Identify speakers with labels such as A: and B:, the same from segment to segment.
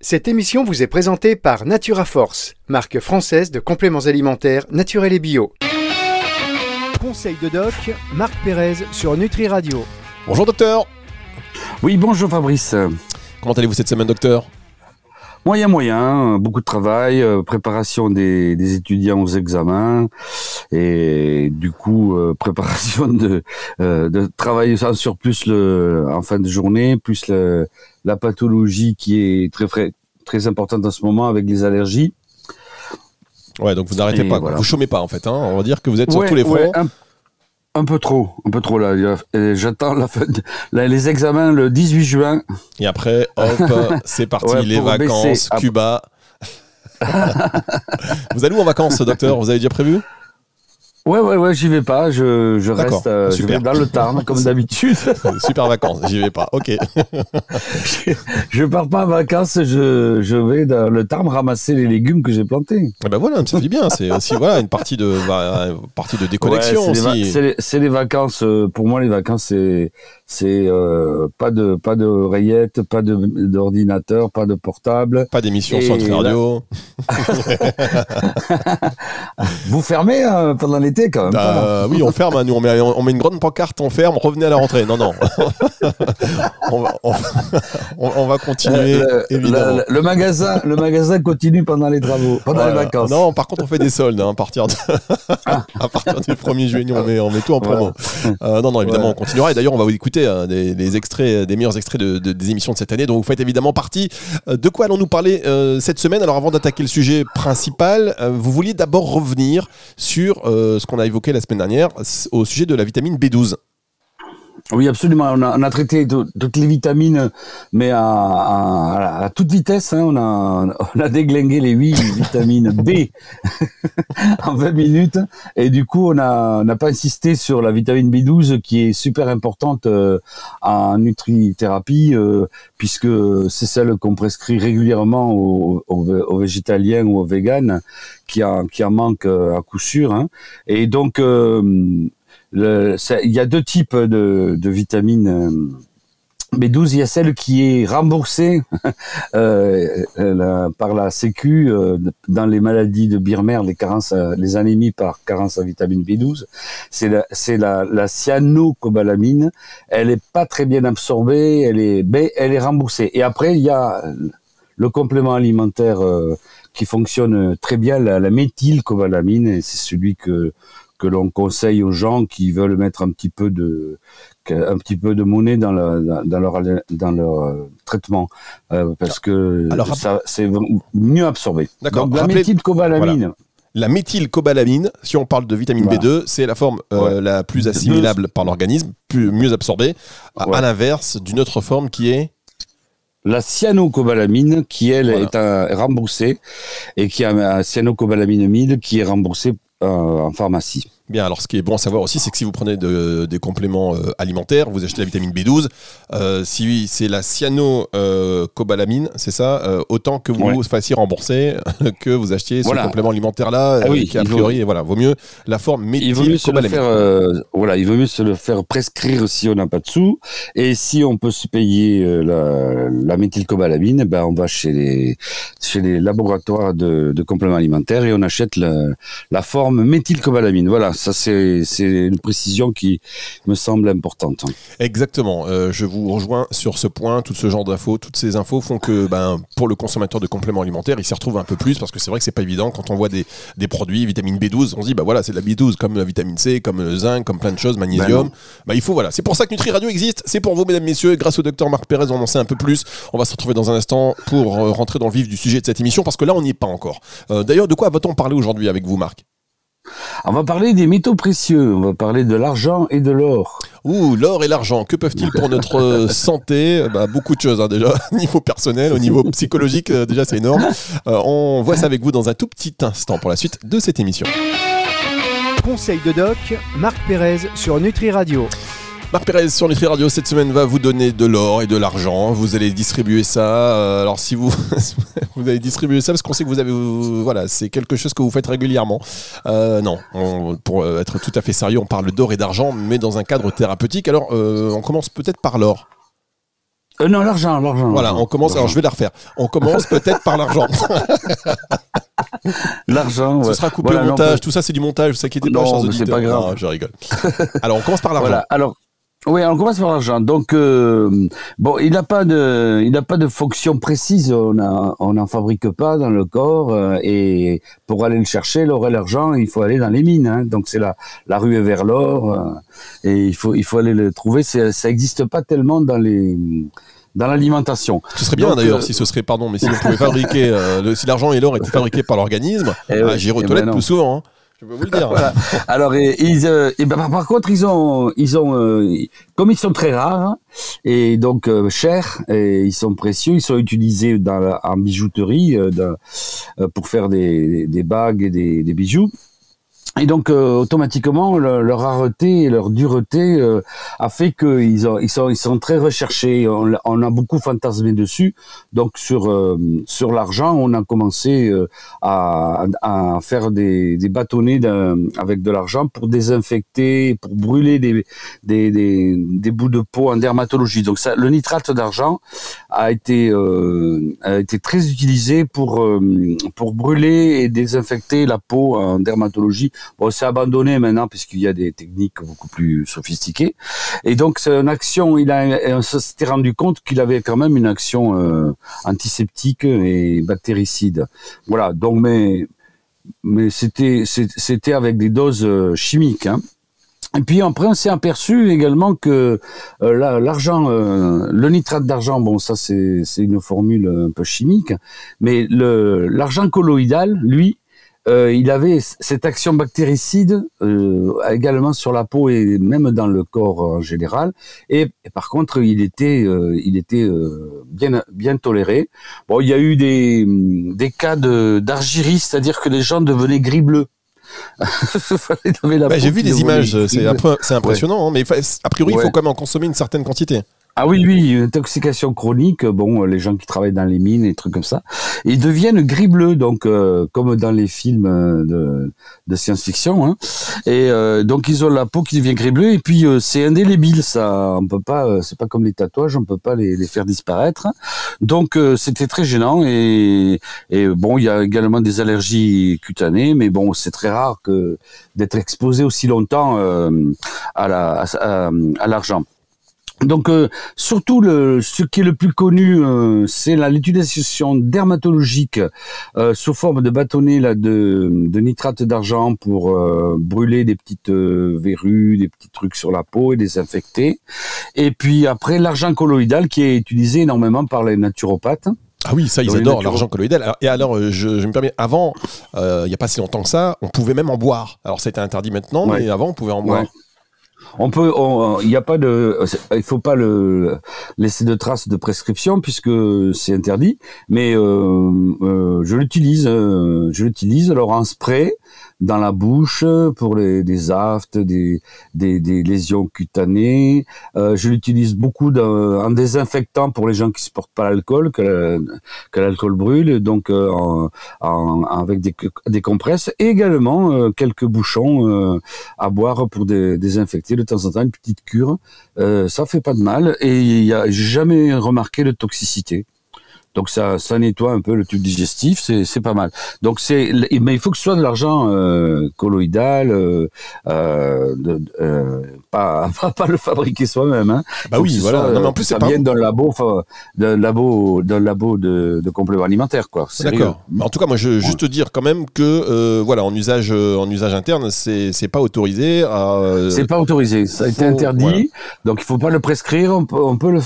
A: Cette émission vous est présentée par Natura Force, marque française de compléments alimentaires naturels et bio. Conseil de doc, Marc Pérez sur Nutri Radio.
B: Bonjour docteur.
C: Oui, bonjour Fabrice.
B: Comment allez-vous cette semaine docteur?
C: Moyen, moyen, beaucoup de travail, euh, préparation des, étudiants aux examens et du coup euh, préparation de, euh, de travail sur plus le, en fin de journée, plus le, la pathologie qui est très très importante en ce moment avec les allergies.
B: Ouais, donc vous n'arrêtez pas, vous chômez pas en fait. Hein. On va dire que vous êtes sur tous les fronts.
C: un, peu trop, un peu trop là. J'attends la fin, les examens le 18 juin.
B: Et après, hop, c'est parti, les vacances, Cuba. vous allez où en vacances, docteur? Vous avez déjà prévu?
C: Ouais, ouais, ouais, j'y vais pas. Je, je reste euh, je vais dans le Tarn, comme d'habitude.
B: Super vacances, j'y vais pas. Ok.
C: je, je pars pas en vacances, je, je vais dans le Tarn ramasser les légumes que j'ai plantés.
B: Eh ben voilà, ça fait bien. C'est aussi voilà, une partie de, bah, partie de déconnexion
C: C'est les, les, vacances, euh, pour moi, les vacances, c'est c'est euh, pas de pas de rayette, pas d'ordinateur, pas de portable,
B: pas d'émission sur radio.
C: Vous fermez euh, pendant l'été quand même.
B: Bah, oui, on ferme. Hein, nous, on met, on met une grande pancarte, on ferme. Revenez à la rentrée. Non, non. on, va, on, va, continuer.
C: Le, évidemment. Le, magasin, le magasin continue pendant les travaux, pendant les vacances.
B: Non, par contre, on fait des soldes hein, à partir de, ah. à partir du 1er juillet. On met, on met tout en promo. Euh, non, non, évidemment, on continuera. Et d'ailleurs, on va vous écouter Hein, des, extraits, des meilleurs extraits de, des émissions de cette année. Donc vous faites évidemment partie. Euh, de quoi allons-nous parler euh, cette semaine? Alors avant d'attaquer le sujet principal, euh, vous vouliez d'abord revenir sur ce qu'on a évoqué la semaine dernière au sujet de la vitamine B12.
C: Oui, absolument. On a, traité toutes les vitamines, mais à, toute vitesse. Hein. On, a, on a déglingué les huit vitamines B en 20 minutes. Et du coup, on n'a pas insisté sur la vitamine B12 qui est super importante euh, en nutrithérapie, euh, puisque c'est celle qu'on prescrit régulièrement aux, végétaliens ou aux véganes qui en, qui en manquent euh, à coup sûr. Hein. Et donc, il y a deux types de, de vitamines. Euh, B12, il y a celle qui est remboursée euh, par la Sécu euh, dans les maladies de Birmer, les anémies par carence en vitamine B12. C'est la, cyanocobalamine. Elle est pas très bien absorbée, elle est, mais elle est remboursée. Et après, il y a le complément alimentaire qui fonctionne très bien, la, la méthylcobalamine, c'est celui que que l'on conseille aux gens qui veulent mettre un petit peu de un petit peu de monnaie dans, le, dans leur dans leur euh, traitement. Euh, parce que ça c'est mieux absorbé. Donc la méthylcobalamine.
B: La méthylcobalamine, si on parle de vitamine B2, c'est la forme euh, la plus assimilable par l'organisme, plus mieux absorbée, à, l'inverse d'une autre forme qui est
C: la cyanocobalamine, qui elle est remboursée, et qui a un cyanocobalamine 1000 qui est remboursée en pharmacie.
B: Bien, alors ce qui est bon à savoir aussi, c'est que si vous prenez des compléments euh, alimentaires, vous achetez la vitamine B12, euh, si c'est la cyanocobalamine, euh, c'est ça, autant que vous fassiez rembourser que vous achetiez ce complément alimentaire là, ah qui a priori, voilà, vaut mieux la forme méthylcobalamine.
C: voilà, il vaut mieux se le faire prescrire si on n'a pas de sous, et si on peut se payer la, la méthylcobalamine, ben on va chez les chez les laboratoires de, de compléments alimentaires et on achète la, la forme méthylcobalamine. Voilà ça c'est une précision qui me semble importante.
B: Exactement. Euh, je vous rejoins sur ce point. Tout ce genre d'infos, toutes ces infos font que ben, pour le consommateur de compléments alimentaires, il s'y retrouve un peu plus parce que c'est vrai que c'est pas évident quand on voit des, des, produits, vitamine B12, on se dit bah voilà c'est de la B12 comme la vitamine C, comme le zinc, comme plein de choses, magnésium. Bah, il faut voilà. C'est pour ça que Nutri Radio existe. C'est pour vous mesdames messieurs. Grâce au docteur Marc Pérez, on en sait un peu plus. On va se retrouver dans un instant pour euh, rentrer dans le vif du sujet de cette émission parce que là on n'y est pas encore. Euh, d'ailleurs de quoi va-t-on parler aujourd'hui avec vous Marc?
C: On va parler des métaux précieux, on va parler de l'argent et de l'or.
B: Ouh, l'or et l'argent, que peuvent-ils pour notre euh, santé? Bah, Beaucoup de choses hein, déjà, au niveau personnel, au niveau psychologique, euh, déjà c'est énorme. Euh, on voit ça avec vous dans un tout petit instant pour la suite de cette émission.
A: Conseil de doc, Marc Pérez sur Nutri Radio.
B: Marc Pérez sur Nutri Radio cette semaine va vous donner de l'or et de l'argent. Vous allez distribuer ça. Euh, alors si vous vous allez distribuer ça parce qu'on sait que vous avez voilà c'est quelque chose que vous faites régulièrement. Euh, non, pour être tout à fait sérieux, on parle d'or et d'argent, mais dans un cadre thérapeutique. Alors euh, on commence peut-être par l'or.
C: Non, l'argent, l'argent.
B: Voilà, on commence. Alors je vais la refaire. On commence peut-être par l'argent.
C: l'argent.
B: Ce sera coupé au montage. Tout ça, c'est du montage. Vous inquiétez pas,
C: chers c'est pas grave.
B: Non, je rigole. Alors on commence par l'argent.
C: Voilà. Alors. Oui, on commence par l'argent. Donc euh, bon, il n'a pas de, il n'a pas de fonction précise. On n'en fabrique pas dans le corps. euh, et pour aller le chercher, l'or et l'argent, il faut aller dans les mines. hein. Donc c'est la, la rue vers l'or. euh, et il faut, il faut aller le trouver. Ça n'existe pas tellement dans les, dans l'alimentation.
B: Ce serait bien d'ailleurs
C: euh,
B: si ce serait, pardon, mais si on pouvait fabriquer, euh, le- si l'argent et l'or étaient fabriqués par l'organisme,
C: Eh ouais,
B: j'irais aux
C: eh ben
B: plus souvent. hein. Je peux vous le dire.
C: Alors, ils, euh, ben, par, contre, ils ont, ils ont, euh, comme ils sont très rares et donc euh, chers, et ils sont précieux, ils sont utilisés dans la- en bijouterie euh, pour faire des, des bagues et des bijoux. Et donc euh, automatiquement le- leur rareté et leur dureté euh, a fait qu'ils ils sont ils sont très recherchés. On, on a beaucoup fantasmé dessus. Donc sur euh, sur l'argent, on a commencé euh, à, à faire des, des bâtonnets avec de l'argent pour désinfecter, pour brûler des, des, des, des bouts de peau en dermatologie. Donc ça, le nitrate d'argent a été euh, a été très utilisé pour euh, pour brûler et désinfecter la peau en dermatologie. Bon, c'est abandonné maintenant puisqu'il y a des techniques beaucoup plus sophistiquées. Et donc c'est une action. Il a on s'était rendu compte qu'il avait quand même une action euh, antiseptique et bactéricide. Voilà. Donc mais mais c'était c'était avec des doses euh, chimiques. Hein. Et puis après, on s'est aperçu également que euh, la- l'argent, euh, le nitrate d'argent, bon, ça c'est une formule un peu chimique, mais l'argent colloïdal, lui, euh, il avait cette action bactéricide euh, également sur la peau et même dans le corps en général. Et, et par contre, il était, euh, il était bien bien toléré. Bon, il y a eu des des cas de d'argyrie, c'est-à-dire que les gens devenaient gris bleu. Il avait la
B: Ouais,
C: peau
B: J'ai vu des images, c'est impressionnant, hein, mais a priori, il
C: Ouais.
B: faut quand même en consommer une certaine quantité.
C: Ah oui, oui, une intoxication chronique, bon, euh, les gens qui travaillent dans les mines et trucs comme ça, ils deviennent gris-bleu, donc euh, comme dans les films euh, de, de science-fiction, hein. et euh, donc ils ont la peau qui devient gris-bleu, et puis euh, c'est indélébile, ça, on peut pas, euh, c'est pas comme les tatouages, on peut pas les, les faire disparaître, donc c'était très gênant, et, et bon, il y a également des allergies cutanées, mais bon, c'est très rare que d'être exposé aussi longtemps à la, à, à l'argent. Donc euh, surtout le ce qui est le plus connu euh, c'est l'utilisation dermatologique euh, sous forme de bâtonnets là de, de nitrate d'argent pour euh, brûler des petites euh, verrues, des petits trucs sur la peau et désinfecter. Et puis après l'argent colloïdal qui est utilisé énormément par les naturopathes.
B: Ah oui, ça, ils adorent l'argent colloïdal. Et alors, je, je me permets, avant, il n'y a pas si longtemps que ça, on pouvait même en boire. Alors, c'était interdit maintenant,
C: Ouais.
B: mais avant, on pouvait en boire.
C: Ouais. On peut, il n'y a pas de, il faut pas le laisser de traces de prescription puisque c'est interdit. Mais euh, euh, je l'utilise, euh, je l'utilise alors en spray dans la bouche pour les des aftes, des des, des lésions cutanées. Euh, je l'utilise beaucoup en désinfectant pour les gens qui supportent pas l'alcool, que, l'alcool brûle, donc euh, en, en- avec des, des compresses et également euh, quelques bouchons. euh, à boire pour dé- désinfecter de temps en temps une petite cure. Euh, ça fait pas de mal et il y a jamais remarqué de toxicité. Donc ça, ça nettoie un peu le tube digestif, c'est pas mal. Donc c'est, mais il faut que ce soit de l'argent euh, colloïdal, euh, euh, de- euh, pas, pas pas le fabriquer soi-même. Hein.
B: Bah oui, voilà.
C: soit,
B: Non, mais en plus,
C: ça vienne d'un labo, d'un labo, d'un labo de, de compléments alimentaires, quoi.
B: D'accord. Mais En tout cas, moi, je juste te dire quand même que, voilà, en usage, en usage interne, c'est c'est pas autorisé.
C: C'est pas autorisé, ça a été
B: faut-
C: interdit,
B: voilà.
C: donc il faut pas le prescrire. On peut, on peut le,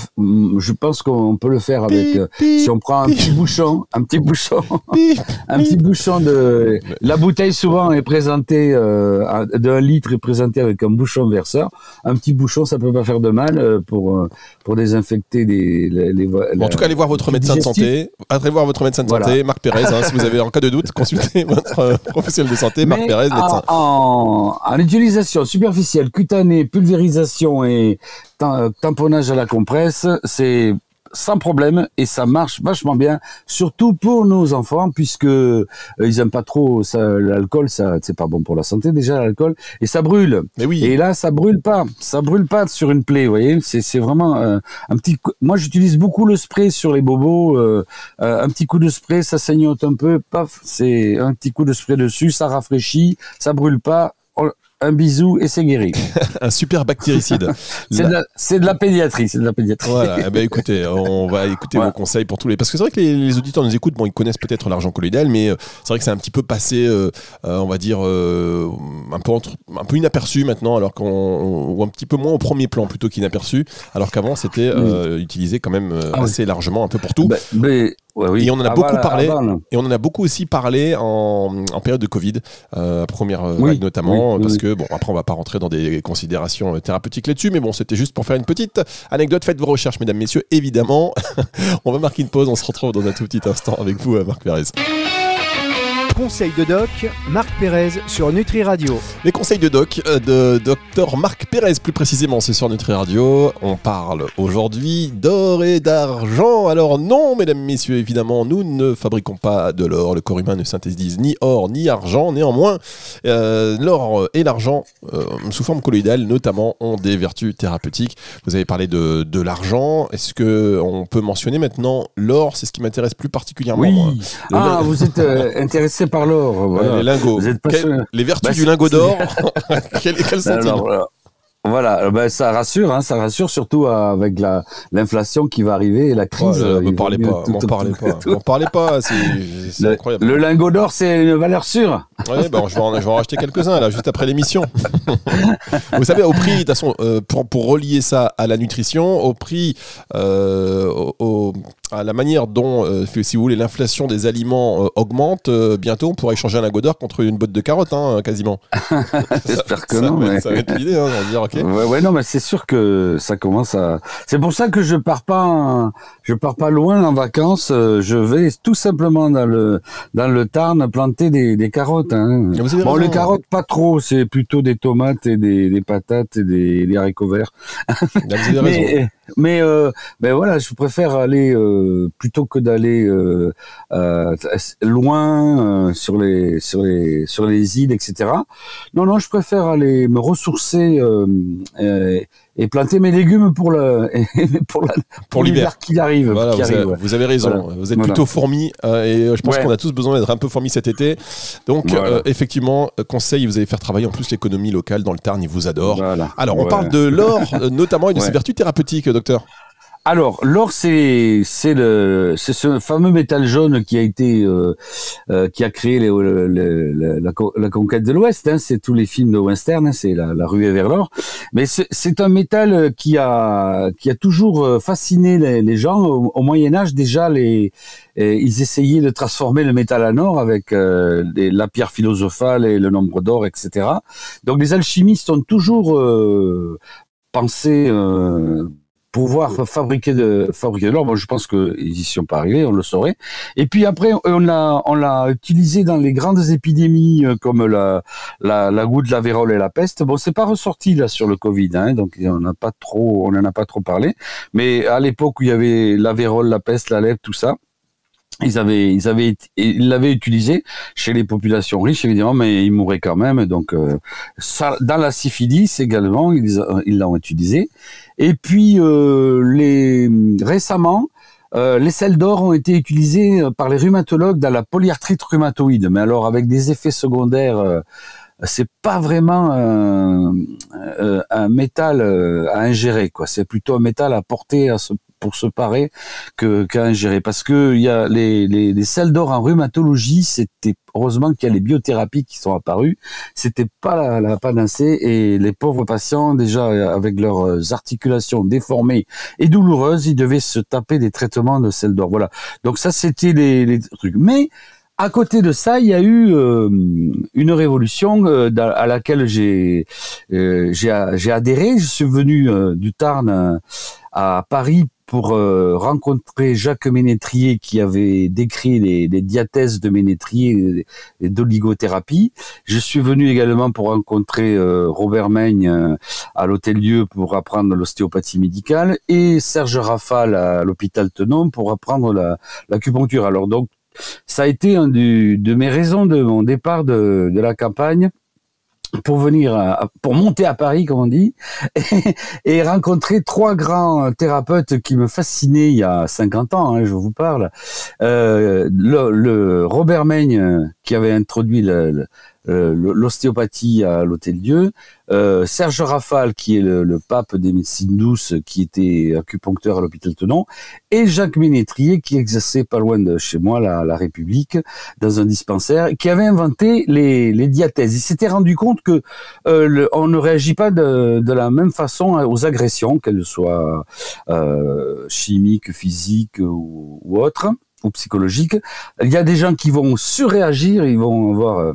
C: je pense qu'on peut le faire avec.
B: Pi, pi,
C: si on prend un petit bouchon, un petit bouchon, un petit bouchon de. La bouteille souvent est présentée euh, d'un litre est présentée avec un bouchon verseur. Un petit bouchon, ça peut pas faire de mal euh, pour euh, pour désinfecter les. les, les-
B: Bon, en tout cas, allez voir votre médecin de santé. Allez voir votre médecin de
C: Voilà.
B: santé, Marc Pérez. hein, si vous avez en cas de doute, consultez votre euh, professionnel de santé, Marc
C: Mais
B: Pérez, médecin.
C: En, en, en utilisation superficielle, cutanée, pulvérisation et tam- tamponnage à la compresse, c'est sans problème et ça marche vachement bien, surtout pour nos enfants puisque euh, ils aiment pas trop l'alcool, ça c'est pas bon pour la santé déjà l'alcool et ça brûle.
B: Mais oui.
C: Et là ça brûle pas, ça brûle pas sur une plaie, vous voyez, c'est vraiment euh, un petit. Moi j'utilise beaucoup le spray sur les bobos, euh, un petit coup de spray, ça saignote un peu, paf, c'est un petit coup de spray dessus, ça rafraîchit, ça brûle pas un bisou et c'est guéri.
B: un super bactéricide.
C: c'est, de la, pédiatrie, c'est de la pédiatrie.
B: Voilà, eh ben, écoutez, on va écouter vos conseils pour tous les. Parce que c'est vrai que les, auditeurs nous écoutent, bon, ils connaissent peut-être l'argent colloïdal, mais euh, c'est vrai que c'est un petit peu passé, euh, euh, on va dire, un, peu un peu inaperçu maintenant, alors qu'on. ou un petit peu moins au premier plan plutôt qu'inaperçu, alors qu'avant c'était utilisé quand même ah assez largement un peu pour tout.
C: Bah, mais
B: et on en a beaucoup parlé. et on en a beaucoup aussi parlé en, période de Covid, euh, première euh, vague notamment, parce que bon, après on va pas rentrer dans des considérations euh, thérapeutiques là-dessus, mais bon, c'était juste pour faire une petite anecdote. Faites vos recherches, mesdames, messieurs, évidemment. on va marquer une pause. On se retrouve dans un tout petit instant avec vous, Marc Pérez.
A: Conseil de doc, Marc Pérez sur Nutri Radio.
B: Les conseils de doc euh, de docteur Marc Pérez, plus précisément, c'est sur Nutri Radio. On parle aujourd'hui d'or et d'argent. Alors non, mesdames, messieurs, évidemment, nous ne fabriquons pas de l'or. Le corps humain ne synthétise ni or ni argent. Néanmoins, euh, l'or et l'argent, euh, sous forme colloïdale notamment, ont des vertus thérapeutiques. Vous avez parlé de, de l'argent. Est-ce que on peut mentionner maintenant l'or? C'est ce qui m'intéresse plus particulièrement.
C: Oui. ah, vous êtes intéressé par l'or.
B: les lingots. les vertus bah, du lingot d'or, quelles, sont-elles
C: voilà, ben ça rassure, hein, ça rassure surtout avec la l'inflation qui va arriver et la crise.
B: Ne parlez pas, m'en parlez pas, m'en parlez pas, c'est incroyable.
C: Le lingot d'or, c'est une valeur sûre.
B: Oui, ben je vais en, je vais en racheter quelques-uns là, juste après l'émission. Vous savez, au prix, de toute façon, euh, pour pour relier ça à la nutrition, au prix, euh, au à la manière dont, euh, si vous voulez, l'inflation des aliments euh, augmente, euh, bientôt on pourra échanger un lingot d'or contre une botte de carottes, hein, quasiment.
C: J'espère que non.
B: mais... Ça va être l'idée, hein, dire, ok.
C: Ouais, ouais, non, mais c'est sûr que ça commence à. C'est pour ça que je pars pas, je pars pas loin en vacances. je vais tout simplement dans le dans le Tarn planter des, des carottes. Hein. Bon, les carottes pas trop, c'est plutôt des tomates et des, des patates et des, des haricots verts. mais, mais, mais voilà, je préfère aller euh, plutôt que d'aller euh, euh, loin sur les sur les sur les îles, etc. Non, non, je préfère aller me ressourcer et planter mes légumes pour le pour,
B: pour l'hiver
C: qui arrive.
B: vous, avez, raison. Vous êtes plutôt fourmi et je pense qu'on a tous besoin d'être un peu fourmi cet été. Donc effectivement, conseil, vous allez faire travailler en plus l'économie locale dans le Tarn, ils vous adorent. Alors on parle de l'or notamment et de ses vertus thérapeutiques, docteur.
C: Alors, l'or, c'est c'est le c'est ce fameux métal jaune qui a été euh, euh, qui a créé les, la, la, conquête de l'Ouest. Hein, c'est tous les films de western. Hein, c'est la, la ruée vers l'or. Mais c'est un métal qui a qui a toujours euh, fasciné les, gens. Au, Moyen Âge, déjà, les ils essayaient de transformer le métal en or avec la pierre philosophale et le nombre d'or, etc. Donc, les alchimistes ont toujours pensé pouvoir fabriquer de fabriquer de l'or. Moi, je pense qu'ils y sont pas arrivés, on le saurait. Et puis après, on l'a on l'a utilisé dans les grandes épidémies euh, comme la la, la goutte, la vérole et la peste. Bon, c'est pas ressorti là sur le Covid, hein, donc on n'a pas trop, on en a pas trop parlé. Mais à l'époque où il y avait la vérole, la peste, la lèpre, tout ça, ils avaient, ils avaient, ils l'avaient utilisé chez les populations riches évidemment, mais ils mouraient quand même. Donc, euh, ça, dans la syphilis également, ils, ils l'ont utilisé. Et puis euh, les récemment, euh, les sels d'or ont été utilisés par les rhumatologues dans la polyarthrite rhumatoïde, mais alors avec des effets secondaires. c'est pas vraiment un, un métal à ingérer, quoi. C'est plutôt un métal à porter à ce pour se parer que qu'à ingérer. Parce que il y a les, les, les d'or en rhumatologie, c'était heureusement qu'il y a les biothérapies qui sont apparues. C'était pas la, la panacée et les pauvres patients, déjà avec leurs articulations déformées et douloureuses, ils devaient se taper des traitements de sel d'or. Voilà. Donc ça, c'était les, trucs. Mais à côté de ça, il y a eu euh, une révolution euh, à laquelle j'ai euh, j'ai adhéré. Je suis venu du Tarn à Paris pour rencontrer Jacques Ménétrier qui avait décrit les, les diathèses de Ménétrier et d'oligothérapie. Je suis venu également pour rencontrer Robert Meigne à l'Hôtel Dieu pour apprendre l'ostéopathie médicale et Serge Rafale à l'hôpital Tenon pour apprendre l'acupuncture. Alors donc ça a été un de mes raisons de mon départ de, la campagne pour venir, pour monter à Paris, comme on dit, et, rencontrer trois grands thérapeutes qui me fascinaient il y a 50 ans, hein, je vous parle. Euh, le, Robert Meigne, qui avait introduit le, euh, l'ostéopathie à l'Hôtel Dieu, euh, Serge Rafale qui est le, pape des médecines douces qui était acupuncteur à l'hôpital Tenon et Jacques Ménétrier qui exerçait pas loin de chez moi la, la République dans un dispensaire qui avait inventé les, les diathèses. Il s'était rendu compte que euh, on ne réagit pas de, de, la même façon aux agressions, qu'elles soient euh, chimiques, physiques ou, ou autres ou psychologiques. Il y a des gens qui vont surréagir, ils vont avoir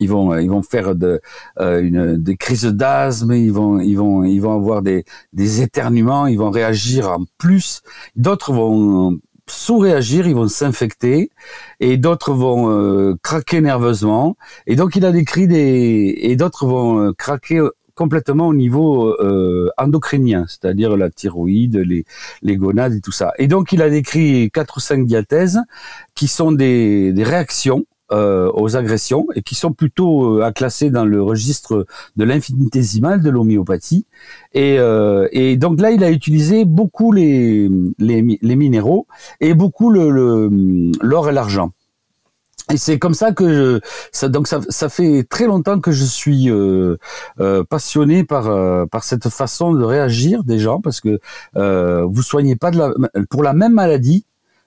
C: ils vont ils vont faire de, euh, une, des crises d'asthme, ils vont ils vont ils vont avoir des des éternuements, ils vont réagir en plus. D'autres vont sous-réagir, ils vont s'infecter, et d'autres vont euh, craquer nerveusement. Et donc il a décrit des et d'autres vont euh, craquer complètement au niveau euh, endocrinien, c'est-à-dire la thyroïde, les, les gonades et tout ça. Et donc il a décrit quatre ou cinq diathèses qui sont des, des réactions euh, aux agressions et qui sont plutôt euh, à classer dans le registre de l'infinitésimal de l'homéopathie. Et, euh, et, donc là, il a utilisé beaucoup les, les, minéraux et beaucoup le, l'or et l'argent. Et c'est comme ça que je, ça, donc ça, ça fait très longtemps que je suis euh, euh, passionné par euh, par cette façon de réagir des gens parce que euh, vous soignez pas de la, pour la même maladie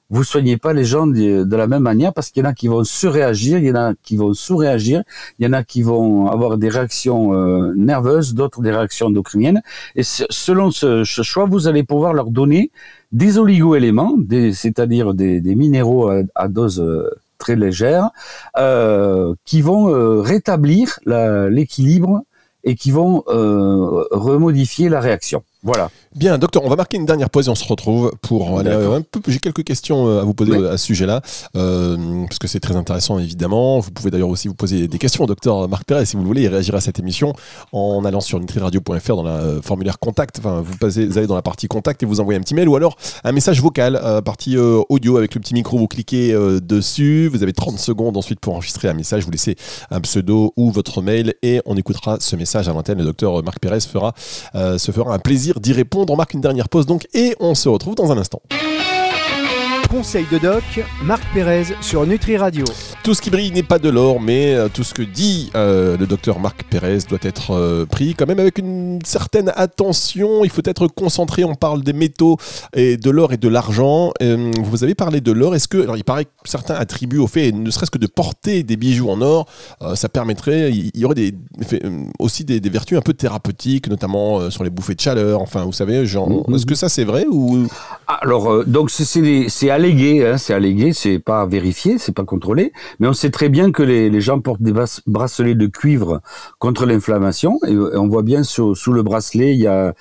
C: vous soignez pas les gens de, la même manière parce qu'il y en a qui vont surréagir, il y en a qui vont sous-réagir, il y en a qui vont avoir des réactions euh, nerveuses, d'autres des réactions endocriniennes. Et selon ce, choix, vous allez pouvoir leur donner des oligo-éléments, c'est-à-dire des, minéraux à, dose euh, très légère, euh, qui vont rétablir l'équilibre et qui vont remodifier la réaction. Voilà.
B: Bien, docteur, on va marquer une dernière pause et on se retrouve pour aller un peu. J'ai quelques questions euh, à vous poser à ce sujet-là, euh, parce que c'est très intéressant évidemment. Vous pouvez d'ailleurs aussi vous poser des questions au docteur Marc Perret si vous voulez, il réagira à cette émission en allant sur nutriradio.fr dans la euh, formulaire contact. Enfin, vous, passez, vous allez dans la partie contact et vous envoyez un petit mail ou alors un message vocal, partie audio avec le petit micro. Vous cliquez dessus, vous avez 30 secondes ensuite pour enregistrer un message. Vous laissez un pseudo ou votre mail et on écoutera ce message à l'antenne. Le docteur Marc Perez fera, se fera un plaisir d'y répondre. On marque une dernière pause donc et on se retrouve dans un instant.
A: Conseil de doc, Marc Pérez sur Nutri Radio.
B: Tout ce qui brille n'est pas de l'or, mais euh, tout ce que dit euh, le docteur Marc Pérez doit être euh, pris quand même avec une certaine attention. Il faut être concentré. On parle des métaux et de l'or et de l'argent. vous avez parlé de l'or. Est-ce que, alors il paraît que certains attribuent au fait, ne serait-ce que de porter des bijoux en or, ça permettrait, il y, aurait des, aussi des, vertus un peu thérapeutiques, notamment sur les bouffées de chaleur. Enfin, vous savez, genre, mm-hmm. est-ce que ça c'est vrai ou?
C: Alors, donc c'est allégué, hein, c'est allégué, c'est pas vérifié, c'est pas contrôlé, mais on sait très bien que les, gens portent des bracelets de cuivre contre l'inflammation, et, on voit bien sous, le bracelet, il y a,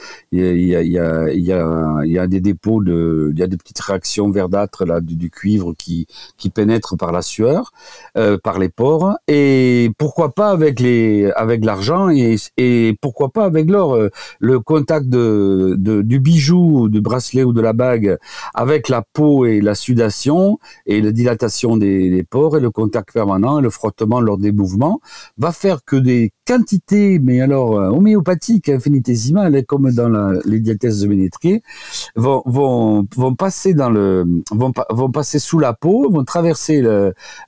C: des dépôts de, il y a des petites réactions verdâtres là du, cuivre qui, qui pénètrent par la sueur, euh, par les pores, et pourquoi pas avec les, l'argent et, pourquoi pas avec l'or, euh, le contact du bijou, du bracelet ou de la bague avec la peau et la sudation et la dilatation des, pores et le contact permanent et le frottement lors des mouvements va faire que des quantités, mais alors euh, homéopathiques, infinitésimales, comme dans les diathèses de Ménétrier, vont, passer dans le, vont, passer sous la peau, vont traverser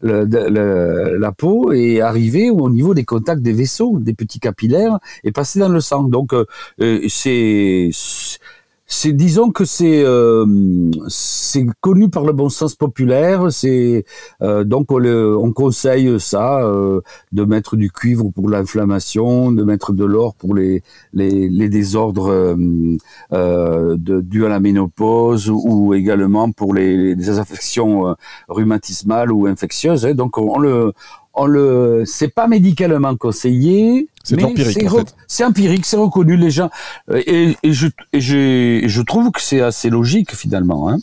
C: la peau et arriver au niveau des contacts des vaisseaux, des petits capillaires et passer dans le sang. Donc euh, euh, c'est c'est disons que c'est euh, c'est connu par le bon sens populaire. C'est euh, donc on, on, conseille ça euh, de mettre du cuivre pour l'inflammation, de mettre de l'or pour les les, les désordres euh, de, dus à la ménopause ou également pour les, les affections rhumatismales ou infectieuses. Hein. Donc on le on le, c'est pas médicalement conseillé.
B: C'est
C: mais
B: empirique,
C: c'est
B: en fait.
C: C'est empirique, c'est reconnu. Les gens euh, et, et je et j'ai- je trouve que c'est assez logique finalement. Hein.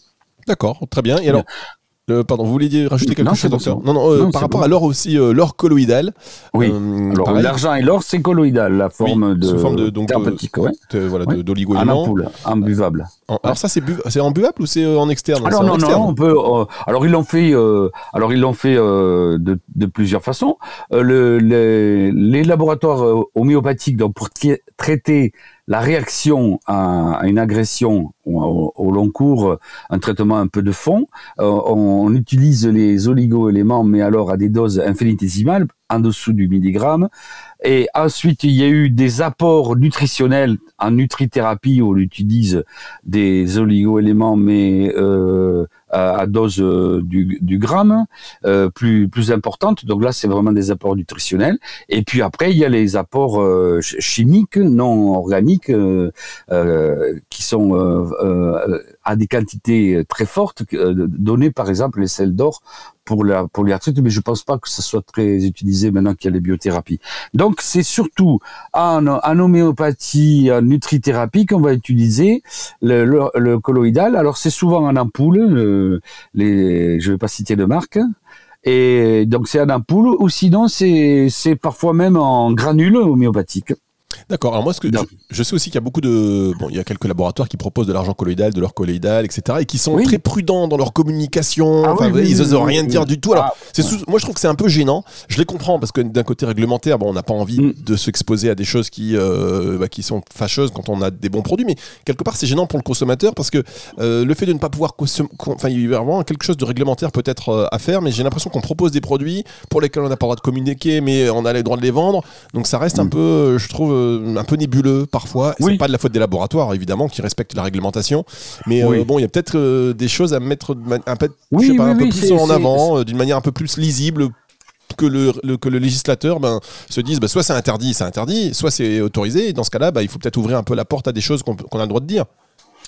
B: D'accord, très bien. Et alors, euh, pardon, vous vouliez dire- rajouter quelque
C: Non,
B: chose,
C: bon,
B: docteur Non, non, euh,
C: Non,
B: par rapport
C: bon.
B: à l'or aussi, euh, l'or colloïdal.
C: Oui.
B: euh,
C: l'argent et l'or, c'est colloïdal, la forme de
B: sous forme de- donc,
C: ouais.
B: de- voilà,
C: Oui. En
B: d'oligo-éléments.
C: ampoule, imbuvable.
B: En- Alors ça, c'est bu- c'est en buvable ou c'est euh, en externe
C: Alors
B: en
C: non,
B: externe.
C: non, on peut. euh, alors ils l'ont fait. euh, alors ils l'ont fait euh, de, de plusieurs façons. Euh, le, les, les laboratoires euh, homéopathiques, donc pour traiter la réaction à, une agression au, long cours, un traitement un peu de fond, euh, on, on utilise les oligo-éléments, mais alors à des doses infinitésimales, en dessous du milligramme. Et ensuite, il y a eu des apports nutritionnels en nutrithérapie où on utilise des oligo-éléments, mais euh, à, dose euh, du, gramme euh, plus plus importante. Donc là, c'est vraiment des apports nutritionnels. Et puis après, il y a les apports ch- chimiques, non organiques, qui sont à des quantités très fortes, euh, données par exemple les sels d'or pour la pour l'arthrite, mais je pense pas que ça soit très utilisé maintenant qu'il y a les biothérapies. Donc c'est surtout en, en homéopathie, en nutrithérapie qu'on va utiliser le, le, le colloïdal. Alors c'est souvent en ampoule, euh, les, je vais pas citer de marque. Et donc c'est en ampoule, ou sinon c'est c'est parfois même en granule homéopathique.
B: D'accord. Alors moi, ce que je, je sais aussi qu'il y a beaucoup de, bon, il y a quelques laboratoires qui proposent de l'argent colloïdal, de l'or colloïdal, etc., et qui sont
C: Oui.
B: très prudents dans leur communication.
C: Ah
B: enfin,
C: oui,
B: ils
C: oui,
B: osent
C: oui,
B: rien dire du tout. Alors,
C: Ah,
B: c'est sous- moi, je trouve que c'est un peu gênant. Je les comprends parce que d'un côté réglementaire, bon, on n'a pas envie
C: Mm.
B: de s'exposer à des choses qui, euh, bah, qui sont fâcheuses quand on a des bons produits, mais quelque part, c'est gênant pour le consommateur parce que euh, le fait de ne pas pouvoir enfin, il y a vraiment quelque chose de réglementaire peut-être euh, à faire, mais j'ai l'impression qu'on propose des produits pour lesquels on n'a pas le droit de communiquer, mais on a le droit de les vendre. Donc ça reste un
C: Mm.
B: peu, je trouve, euh, un peu nébuleux parfois.
C: Oui.
B: C'est pas de la faute des laboratoires, évidemment, qui respectent la réglementation. Mais euh, bon, il y a peut-être euh, des choses à mettre un peu,
C: Oui,
B: je sais pas,
C: oui,
B: un peu
C: oui,
B: plus en avant, d'une manière un peu plus lisible que le, le- que le législateur ben, se dise bah, soit c'est interdit, c'est interdit, soit c'est autorisé. Et dans ce cas-là, bah, il faut peut-être ouvrir un peu la porte à des choses qu'on a le droit de dire.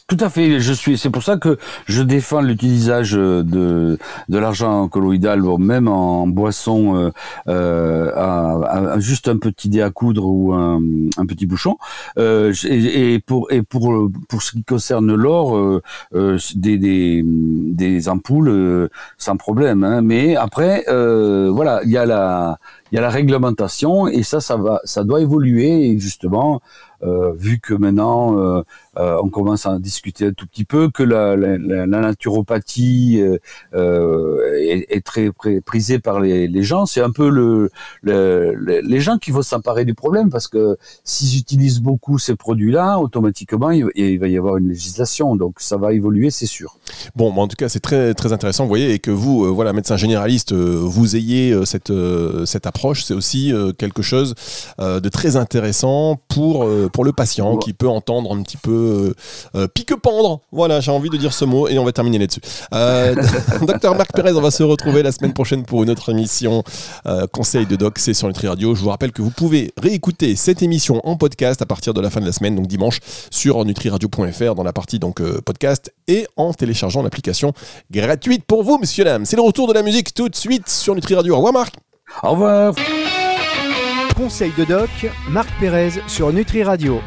C: Tout à fait. Je suis. C'est pour ça que je défends l'utilisage de de l'argent colloïdal, même en boisson, euh, euh, à, à- juste un petit dé à coudre ou un, petit bouchon. Euh, et, pour et pour pour ce qui concerne l'or, euh, euh, des, des des ampoules euh, sans problème. Hein. Mais après, euh, voilà, il y a la il y a la réglementation et ça, ça va, ça doit évoluer justement. Euh, vu que maintenant euh, euh, on commence à en discuter un tout petit peu, que la, naturopathie est, très prisée par les, gens. C'est un peu le, le- le- les gens qui vont s'emparer du problème parce que s'ils utilisent beaucoup ces produits-là, automatiquement il va y avoir une législation. Donc ça va évoluer, c'est sûr.
B: Bon, mais en tout cas, c'est très, très intéressant, vous voyez, et que vous, euh, voilà, médecin généraliste, euh, vous ayez euh, cette, cette approche, c'est aussi quelque chose de très intéressant pour, pour le patient
C: Ouais.
B: qui peut entendre un petit peu pique-pendre. Voilà, j'ai envie de dire ce mot et on va terminer là-dessus. Docteur Marc Pérez, on va se retrouver la semaine prochaine pour une autre émission Conseil de Doc, c'est sur Nutri Radio. Je vous rappelle que vous pouvez réécouter cette émission en podcast à partir de la fin de la semaine, donc dimanche, sur nutriradio.fr dans la partie donc podcast et en téléchargeant l'application gratuite pour vous, monsieur dames. C'est le retour de la musique tout de suite sur Nutri Radio. Au revoir, Marc.
C: Au revoir.
A: Conseil de doc, Marc Pérez sur Nutri Radio.